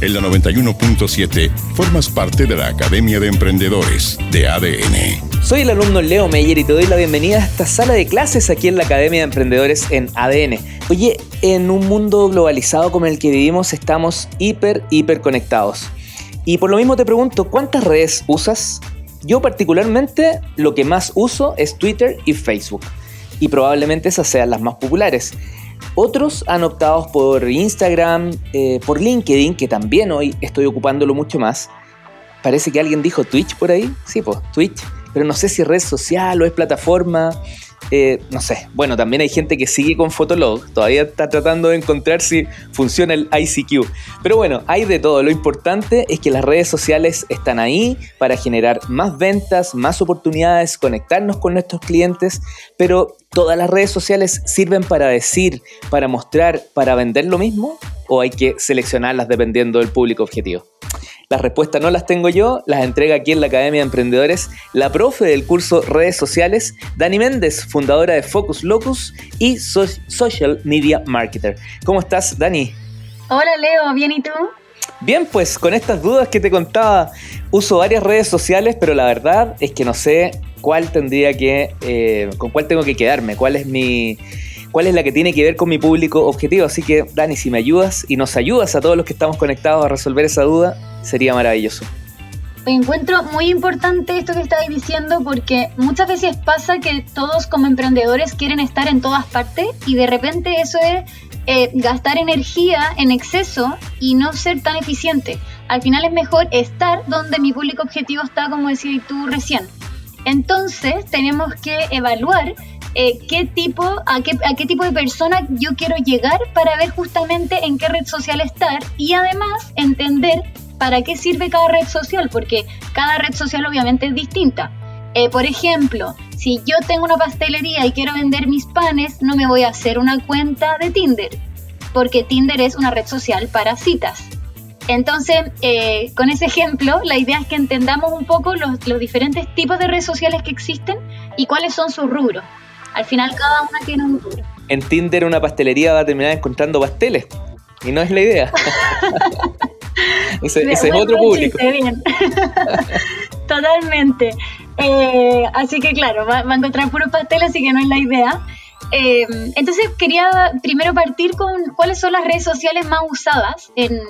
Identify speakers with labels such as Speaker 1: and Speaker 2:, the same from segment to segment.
Speaker 1: En la 91.7 formas parte de la Academia de Emprendedores de ADN.
Speaker 2: Soy el alumno Leo Meyer y te doy la bienvenida a esta sala de clases aquí en la Academia de Emprendedores en ADN. Oye, en un mundo globalizado como el que vivimos estamos hiper, hiper conectados. Y por lo mismo te pregunto, ¿cuántas redes usas? Yo particularmente lo que más uso es Twitter y Facebook. Y probablemente esas sean las más populares. Otros han optado por Instagram, eh, por LinkedIn, que también hoy estoy ocupándolo mucho más. Parece que alguien dijo Twitch por ahí. Sí, pues, Twitch. Pero no sé si es red social o es plataforma. Eh, no sé, bueno, también hay gente que sigue con Fotolog, todavía está tratando de encontrar si funciona el ICQ. Pero bueno, hay de todo, lo importante es que las redes sociales están ahí para generar más ventas, más oportunidades, conectarnos con nuestros clientes, pero ¿todas las redes sociales sirven para decir, para mostrar, para vender lo mismo? ¿O hay que seleccionarlas dependiendo del público objetivo? Las respuestas no las tengo yo, las entrega aquí en la Academia de Emprendedores la profe del curso Redes Sociales, Dani Méndez, fundadora de Focus Locus y Social Media Marketer. ¿Cómo estás, Dani?
Speaker 3: Hola, Leo, ¿bien y tú?
Speaker 2: Bien, pues con estas dudas que te contaba, uso varias redes sociales, pero la verdad es que no sé cuál tendría que, eh, con cuál tengo que quedarme, cuál es mi, cuál es la que tiene que ver con mi público objetivo. Así que, Dani, si me ayudas y nos ayudas a todos los que estamos conectados a resolver esa duda, sería maravilloso.
Speaker 3: Encuentro muy importante esto que estáis diciendo porque muchas veces pasa que todos como emprendedores quieren estar en todas partes y de repente eso es eh, gastar energía en exceso y no ser tan eficiente. Al final es mejor estar donde mi público objetivo está, como decías tú recién. Entonces tenemos que evaluar eh, qué tipo, a qué, a qué tipo de persona yo quiero llegar para ver justamente en qué red social estar y además entender para qué sirve cada red social, porque cada red social obviamente es distinta. Eh, por ejemplo, si yo tengo una pastelería y quiero vender mis panes, no me voy a hacer una cuenta de Tinder, porque Tinder es una red social para citas. Entonces, eh, con ese ejemplo, la idea es que entendamos un poco los, los diferentes tipos de redes sociales que existen y cuáles son sus rubros. Al final cada una tiene un rubro.
Speaker 2: En Tinder una pastelería va a terminar encontrando pasteles. Y no es la idea. ese, es otro público.
Speaker 3: Totalmente. Eh, así que claro, va, a encontrar puros pasteles, así que no es la idea. Eh, entonces quería primero partir con cuáles son las redes sociales más usadas, en,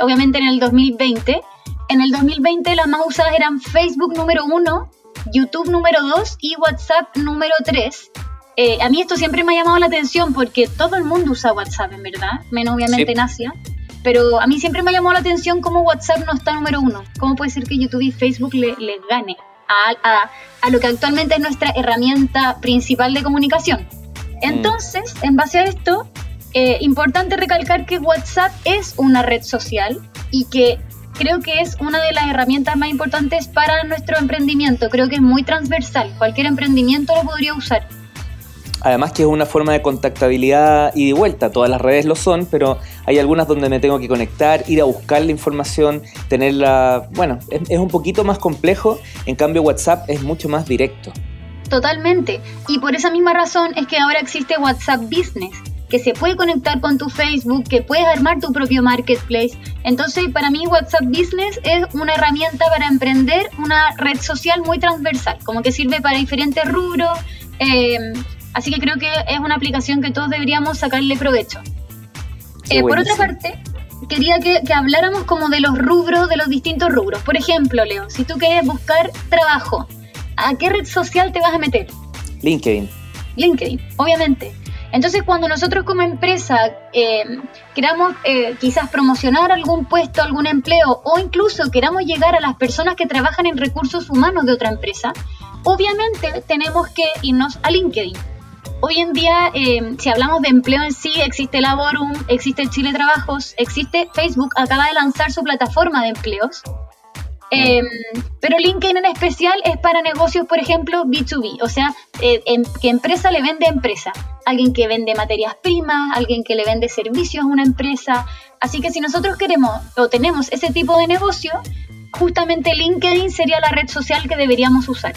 Speaker 3: obviamente en el 2020. En el 2020 las más usadas eran Facebook número uno, YouTube número 2 y WhatsApp número 3. Eh, a mí esto siempre me ha llamado la atención porque todo el mundo usa WhatsApp, en verdad, menos obviamente en Asia. Pero a mí siempre me ha llamado la atención cómo WhatsApp no está número uno. ¿Cómo puede ser que YouTube y Facebook le, gane a, a, lo que actualmente es nuestra herramienta principal de comunicación? Mm. Entonces, en base a esto, eh, importante recalcar que WhatsApp es una red social y que creo que es una de las herramientas más importantes para nuestro emprendimiento. Creo que es muy transversal. Cualquier emprendimiento lo podría usar.
Speaker 2: Además que es una forma de contactabilidad y de vuelta. Todas las redes lo son, pero hay algunas donde me tengo que conectar, ir a buscar la información, tenerla... Bueno, es, es un poquito más complejo. En cambio WhatsApp es mucho más directo.
Speaker 3: Totalmente. Y por esa misma razón es que ahora existe WhatsApp Business que se puede conectar con tu Facebook, que puedes armar tu propio marketplace. Entonces, para mí WhatsApp Business es una herramienta para emprender una red social muy transversal, como que sirve para diferentes rubros. Eh, así que creo que es una aplicación que todos deberíamos sacarle provecho. Eh, por otra parte, quería que, que, habláramos como de los rubros, de los distintos rubros. Por ejemplo, Leo, si tú quieres buscar trabajo, ¿a qué red social te vas a meter?
Speaker 2: LinkedIn.
Speaker 3: LinkedIn, obviamente. Entonces, cuando nosotros como empresa eh, queramos eh, quizás promocionar algún puesto, algún empleo o incluso queramos llegar a las personas que trabajan en recursos humanos de otra empresa, obviamente tenemos que irnos a LinkedIn. Hoy en día, eh, si hablamos de empleo en sí, existe Laborum, existe Chile Trabajos, existe Facebook, acaba de lanzar su plataforma de empleos. Em, pero LinkedIn en especial es para negocios, por ejemplo, B2B, o sea, eh, em, que empresa le vende a empresa. Alguien que vende materias primas, alguien que le vende servicios a una empresa. Así que si nosotros queremos o tenemos ese tipo de negocio, justamente LinkedIn sería la red social que deberíamos usar.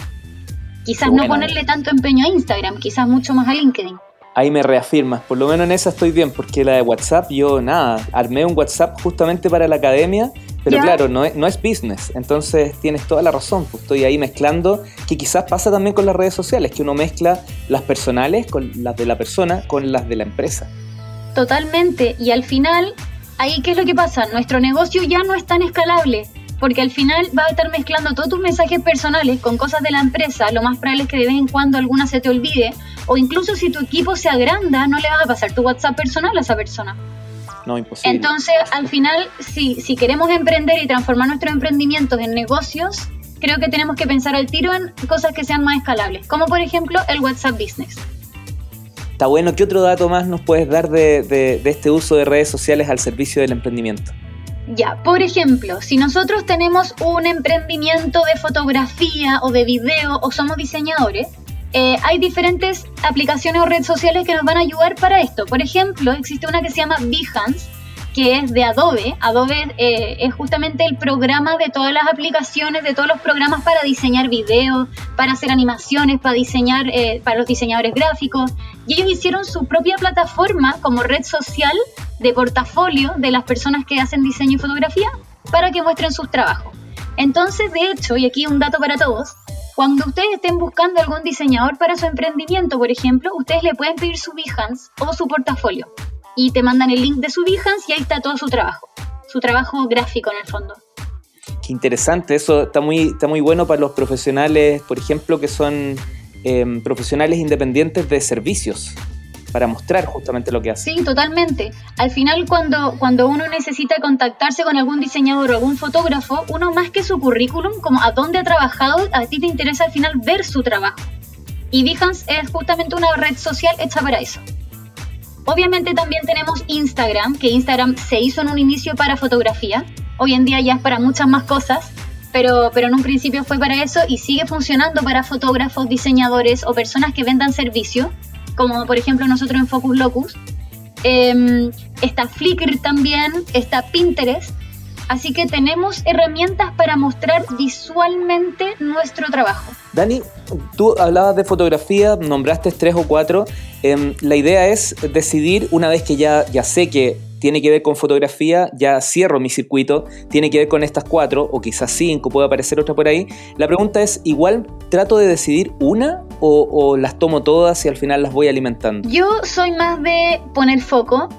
Speaker 3: Quizás no ponerle tanto empeño a Instagram, quizás mucho más a LinkedIn.
Speaker 2: Ahí me reafirmas, por lo menos en esa estoy bien, porque la de WhatsApp yo nada, armé un WhatsApp justamente para la academia, pero claro, no es, no es business, entonces tienes toda la razón, pues estoy ahí mezclando, que quizás pasa también con las redes sociales, que uno mezcla las personales con las de la persona con las de la empresa.
Speaker 3: Totalmente, y al final, ahí qué es lo que pasa, nuestro negocio ya no es tan escalable, porque al final vas a estar mezclando todos tus mensajes personales con cosas de la empresa, lo más probable es que de vez en cuando alguna se te olvide, o incluso si tu equipo se agranda, no le vas a pasar tu WhatsApp personal a esa persona.
Speaker 2: No, imposible.
Speaker 3: Entonces, al final, si, si queremos emprender y transformar nuestros emprendimientos en negocios, creo que tenemos que pensar al tiro en cosas que sean más escalables, como por ejemplo el WhatsApp Business.
Speaker 2: Está bueno, ¿qué otro dato más nos puedes dar de, de, de este uso de redes sociales al servicio del emprendimiento?
Speaker 3: Ya, por ejemplo, si nosotros tenemos un emprendimiento de fotografía o de video o somos diseñadores, eh, hay diferentes aplicaciones o redes sociales que nos van a ayudar para esto. Por ejemplo, existe una que se llama Behance, que es de Adobe. Adobe eh, es justamente el programa de todas las aplicaciones, de todos los programas para diseñar videos, para hacer animaciones, para diseñar, eh, para los diseñadores gráficos. Y ellos hicieron su propia plataforma como red social de portafolio de las personas que hacen diseño y fotografía para que muestren sus trabajos. Entonces, de hecho, y aquí un dato para todos, cuando ustedes estén buscando algún diseñador para su emprendimiento, por ejemplo, ustedes le pueden pedir su Behance o su portafolio. Y te mandan el link de su Behance y ahí está todo su trabajo, su trabajo gráfico en el fondo.
Speaker 2: Qué interesante, eso está muy, está muy bueno para los profesionales, por ejemplo, que son eh, profesionales independientes de servicios para mostrar justamente lo que hace.
Speaker 3: Sí, totalmente. Al final, cuando, cuando uno necesita contactarse con algún diseñador o algún fotógrafo, uno más que su currículum, como a dónde ha trabajado, a ti te interesa al final ver su trabajo. Y Behance es justamente una red social hecha para eso. Obviamente también tenemos Instagram, que Instagram se hizo en un inicio para fotografía. Hoy en día ya es para muchas más cosas, pero, pero en un principio fue para eso y sigue funcionando para fotógrafos, diseñadores o personas que vendan servicio como por ejemplo nosotros en Focus Locus. Eh, está Flickr también, está Pinterest. Así que tenemos herramientas para mostrar visualmente nuestro trabajo.
Speaker 2: Dani, tú hablabas de fotografía, nombraste tres o cuatro. Eh, la idea es decidir, una vez que ya, ya sé que tiene que ver con fotografía, ya cierro mi circuito, tiene que ver con estas cuatro, o quizás cinco, puede aparecer otra por ahí. La pregunta es, ¿igual trato de decidir una o, las tomo todas y al final las voy alimentando?
Speaker 3: Yo soy más de poner foco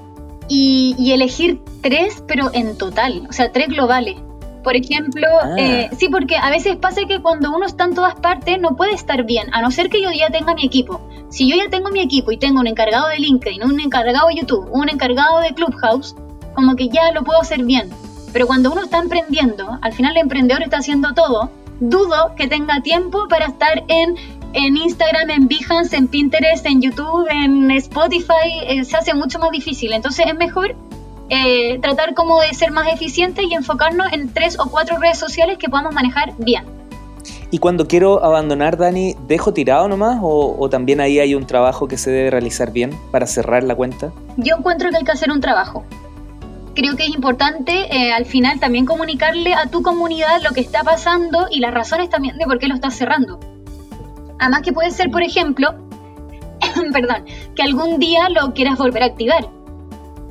Speaker 3: y, y elegir tres, pero en total, o sea, tres globales. Por ejemplo, ah. eh, sí, porque a veces pasa que cuando uno está en todas partes no puede estar bien, a no ser que yo ya tenga mi equipo. Si yo ya tengo mi equipo y tengo un encargado de LinkedIn, un encargado de YouTube, un encargado de Clubhouse, como que ya lo puedo hacer bien. Pero cuando uno está emprendiendo, al final el emprendedor está haciendo todo, dudo que tenga tiempo para estar en, en Instagram, en Behance, en Pinterest, en YouTube, en Spotify, eh, se hace mucho más difícil. Entonces es mejor eh, tratar como de ser más eficientes y enfocarnos en tres o cuatro redes sociales que podamos manejar bien.
Speaker 2: Y cuando quiero abandonar, Dani, ¿dejo tirado nomás o, también ahí hay un trabajo que se debe realizar bien para cerrar la cuenta?
Speaker 3: Yo encuentro que hay que hacer un trabajo. Creo que es importante eh, al final también comunicarle a tu comunidad lo que está pasando y las razones también de por qué lo estás cerrando. Además que puede ser, por ejemplo, perdón, que algún día lo quieras volver a activar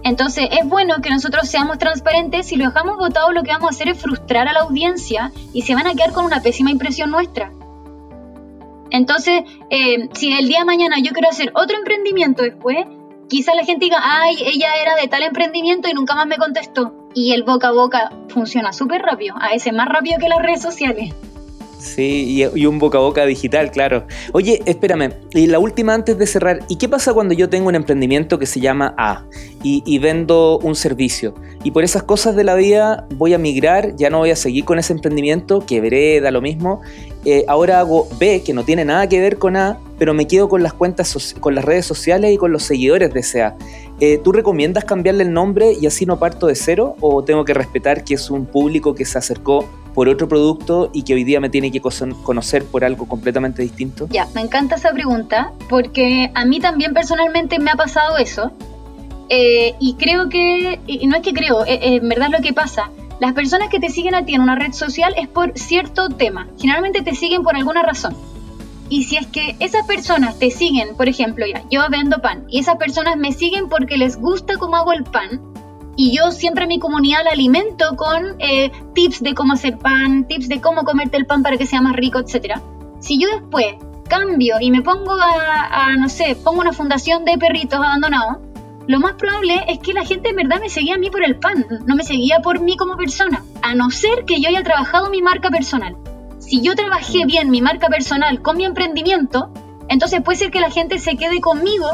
Speaker 3: entonces es bueno que nosotros seamos transparentes. Si lo dejamos votado, lo que vamos a hacer es frustrar a la audiencia y se van a quedar con una pésima impresión nuestra. Entonces, eh, si el día de mañana yo quiero hacer otro emprendimiento después, quizá la gente diga, ay, ella era de tal emprendimiento y nunca más me contestó. Y el boca a boca funciona súper rápido, a veces más rápido que las redes sociales.
Speaker 2: Sí, y, un boca a boca digital, claro. Oye, espérame, y la última antes de cerrar, ¿y qué pasa cuando yo tengo un emprendimiento que se llama A y, vendo un servicio? Y por esas cosas de la vida voy a migrar, ya no voy a seguir con ese emprendimiento, que veré, da lo mismo. Eh, ahora hago B, que no tiene nada que ver con A, pero me quedo con las cuentas, con las redes sociales y con los seguidores de ese A. Eh, ¿Tú recomiendas cambiarle el nombre y así no parto de cero? ¿O tengo que respetar que es un público que se acercó por otro producto y que hoy día me tiene que conocer por algo completamente distinto?
Speaker 3: Ya, me encanta esa pregunta porque a mí también personalmente me ha pasado eso. Eh, y creo que, no es que creo, eh, eh, en verdad lo que pasa, las personas que te siguen a ti en una red social es por cierto tema. Generalmente te siguen por alguna razón. Y si es que esas personas te siguen, por ejemplo, ya, yo vendo pan y esas personas me siguen porque les gusta cómo hago el pan, y yo siempre mi comunidad la alimento con eh, tips de cómo hacer pan, tips de cómo comerte el pan para que sea más rico, etc. Si yo después cambio y me pongo a, a, no sé, pongo una fundación de perritos abandonados, lo más probable es que la gente en verdad me seguía a mí por el pan, no me seguía por mí como persona, a no ser que yo haya trabajado mi marca personal. Si yo trabajé bien mi marca personal con mi emprendimiento, entonces puede ser que la gente se quede conmigo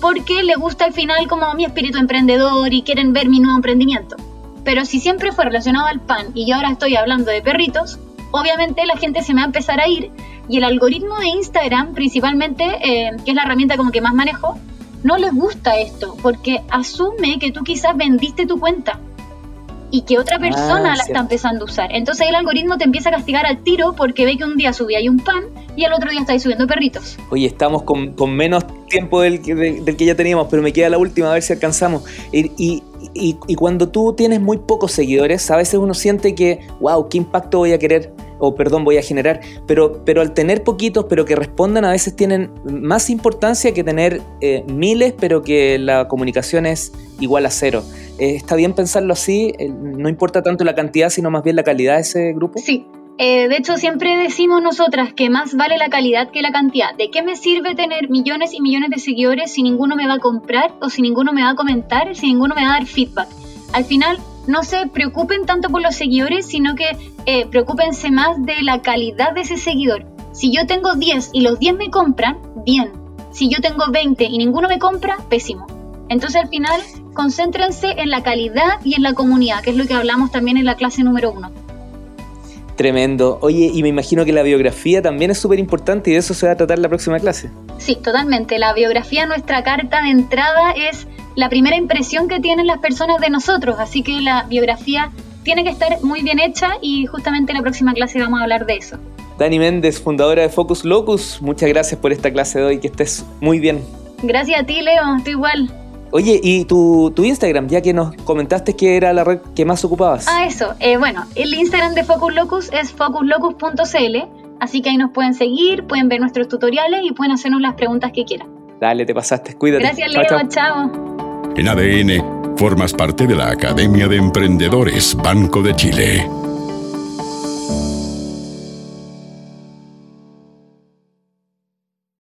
Speaker 3: porque le gusta al final como mi espíritu emprendedor y quieren ver mi nuevo emprendimiento. Pero si siempre fue relacionado al pan y yo ahora estoy hablando de perritos, obviamente la gente se me va a empezar a ir y el algoritmo de Instagram principalmente, eh, que es la herramienta como que más manejo, no les gusta esto porque asume que tú quizás vendiste tu cuenta y que otra persona ah, la está empezando a usar. Entonces el algoritmo te empieza a castigar al tiro porque ve que un día subí ahí un pan y al otro día estáis subiendo perritos.
Speaker 2: Oye, estamos con, menos tiempo del que, ya teníamos, pero me queda la última a ver si alcanzamos. Y, y, y, cuando tú tienes muy pocos seguidores, a veces uno siente que, wow, ¿qué impacto voy a querer? o perdón, voy a generar, pero, pero al tener poquitos, pero que respondan, a veces tienen más importancia que tener eh, miles, pero que la comunicación es igual a cero. Eh, ¿Está bien pensarlo así? Eh, ¿No importa tanto la cantidad, sino más bien la calidad de ese grupo?
Speaker 3: Sí. Eh, de hecho, siempre decimos nosotras que más vale la calidad que la cantidad. ¿De qué me sirve tener millones y millones de seguidores si ninguno me va a comprar o si ninguno me va a comentar, si ninguno me va a dar feedback? Al final, no se preocupen tanto por los seguidores, sino que eh, preocúpense más de la calidad de ese seguidor. Si yo tengo 10 y los 10 me compran, bien. Si yo tengo 20 y ninguno me compra, pésimo. Entonces al final concéntrense en la calidad y en la comunidad, que es lo que hablamos también en la clase número uno.
Speaker 2: Tremendo. Oye, y me imagino que la biografía también es súper importante y de eso se va a tratar la próxima clase.
Speaker 3: Sí, totalmente. La biografía, nuestra carta de entrada, es la primera impresión que tienen las personas de nosotros, así que la biografía tiene que estar muy bien hecha y justamente en la próxima clase vamos a hablar de eso.
Speaker 2: Dani Méndez, fundadora de Focus Locus, muchas gracias por esta clase de hoy, que estés muy bien.
Speaker 3: Gracias a ti, Leo, estoy igual.
Speaker 2: Oye, ¿y tu, Instagram? Ya que nos comentaste que era la red que más ocupabas.
Speaker 3: Ah, eso. Eh, bueno, el Instagram de Focus Locus es focuslocus.cl, así que ahí nos pueden seguir, pueden ver nuestros tutoriales y pueden hacernos las preguntas que quieran.
Speaker 2: Dale, te pasaste. Cuídate.
Speaker 3: Gracias, Leo. chao.
Speaker 1: En ADN, formas parte de la Academia de Emprendedores Banco de Chile.